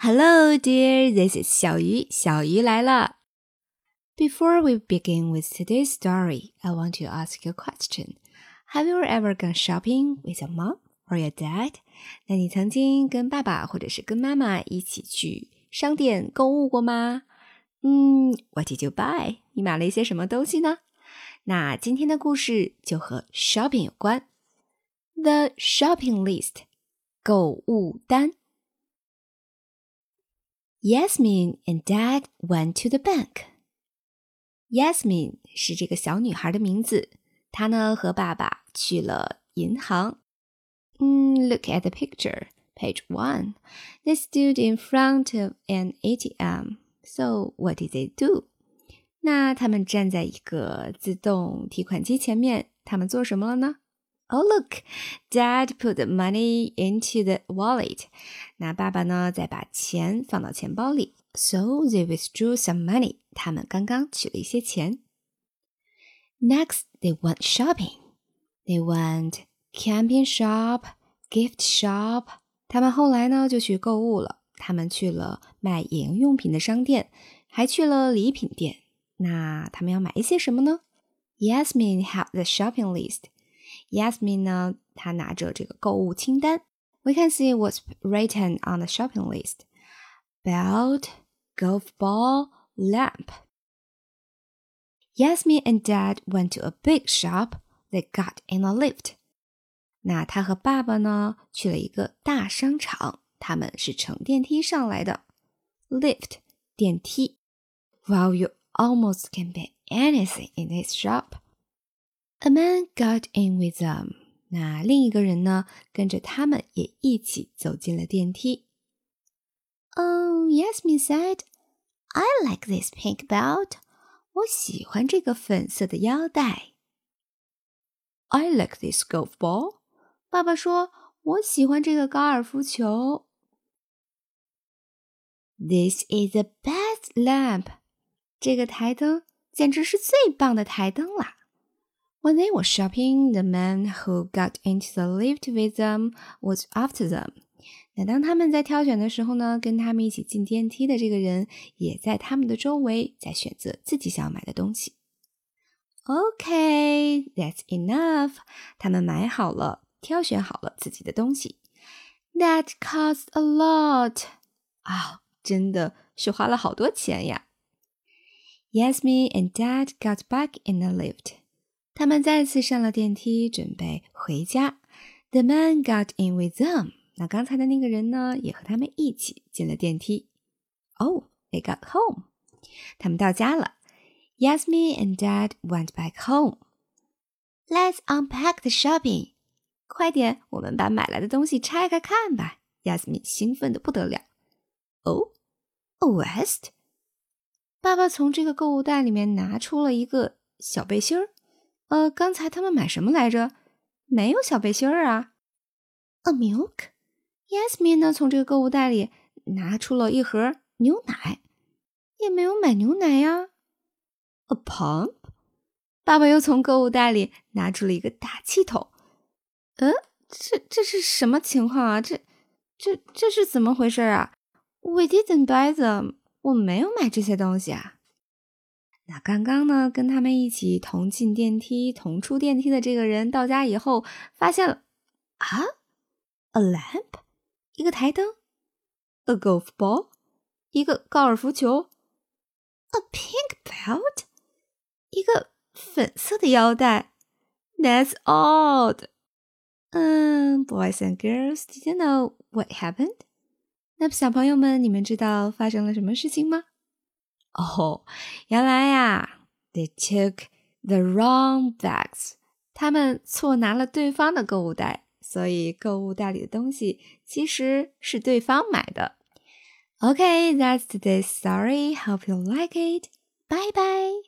Hello, dear. This is 小鱼。小鱼来了。Before we begin with today's story, I want to ask you a question. Have you ever gone shopping with your mom or your dad? 那你曾经跟爸爸或者是跟妈妈一起去商店购物过吗？嗯，What did you buy？你买了一些什么东西呢？那今天的故事就和 shopping 有关。The shopping list，购物单。Yasmin and Dad went to the bank. Yasmin 是这个小女孩的名字，她呢和爸爸去了银行。嗯，Look at the picture, page one. They stood in front of an ATM. So what did they do? 那他们站在一个自动提款机前面，他们做什么了呢 ？Oh, look, Dad put the money into the wallet. 那爸爸呢，再把钱放到钱包里。So they withdrew some money. 他们刚刚取了一些钱。Next, they went shopping. They went camping shop, gift shop. 他们后来呢，就去购物了。他们去了卖野营用品的商店，还去了礼品店。那他们要买一些什么呢？Yasmin had the shopping list. Yasmin 呢，她拿着这个购物清单。We can see what's written on the shopping list: belt, golf ball, lamp. Yasmin and Dad went to a big shop. They got in a lift. 那他和爸爸呢，去了一个大商场。他们是乘电梯上来的。Lift 电梯。Wow, you almost can be anything in this shop. A man got in with them. 那另一个人呢，跟着他们也一起走进了电梯。Oh, Yasmin said, "I like this pink belt." 我喜欢这个粉色的腰带。I like this golf ball. 爸爸说，我喜欢这个高尔夫球。This is the best lamp. 这个台灯简直是最棒的台灯啦 ！when they were shopping, the man who got into the lift with them was after them. 那当他们在挑选的时候呢，跟他们一起进电梯的这个人也在他们的周围，在选择自己想要买的东西。Okay, that's enough. 他们买好了，挑选好了自己的东西。That cost a lot. 啊，真的是花了好多钱呀。Yasmin and Dad got back in the lift. 他们再次上了电梯，准备回家。The man got in with them。那刚才的那个人呢，也和他们一起进了电梯。Oh, they got home。他们到家了。Yasmin and Dad went back home. Let's unpack the shopping。快点，我们把买来的东西拆开看吧。Yasmin 兴奋的不得了。Oh, a vest。爸爸从这个购物袋里面拿出了一个小背心儿。呃，刚才他们买什么来着？没有小背心儿啊。A milk? Yasmin 呢？从这个购物袋里拿出了一盒牛奶，也没有买牛奶呀。A pump? 爸爸又从购物袋里拿出了一个大气筒。呃，这这是什么情况啊？这这这是怎么回事啊？We didn't buy them. 我没有买这些东西啊。那刚刚呢，跟他们一起同进电梯、同出电梯的这个人到家以后，发现了啊，a lamp，一个台灯；a golf ball，一个高尔夫球；a pink belt，一个粉色的腰带。That's odd。嗯，boys and girls，did you know what happened？那小朋友们，你们知道发生了什么事情吗？哦，原来呀，they took the wrong bags，他们错拿了对方的购物袋，所以购物袋里的东西其实是对方买的。OK，that's today's story. Hope you like it. Bye bye.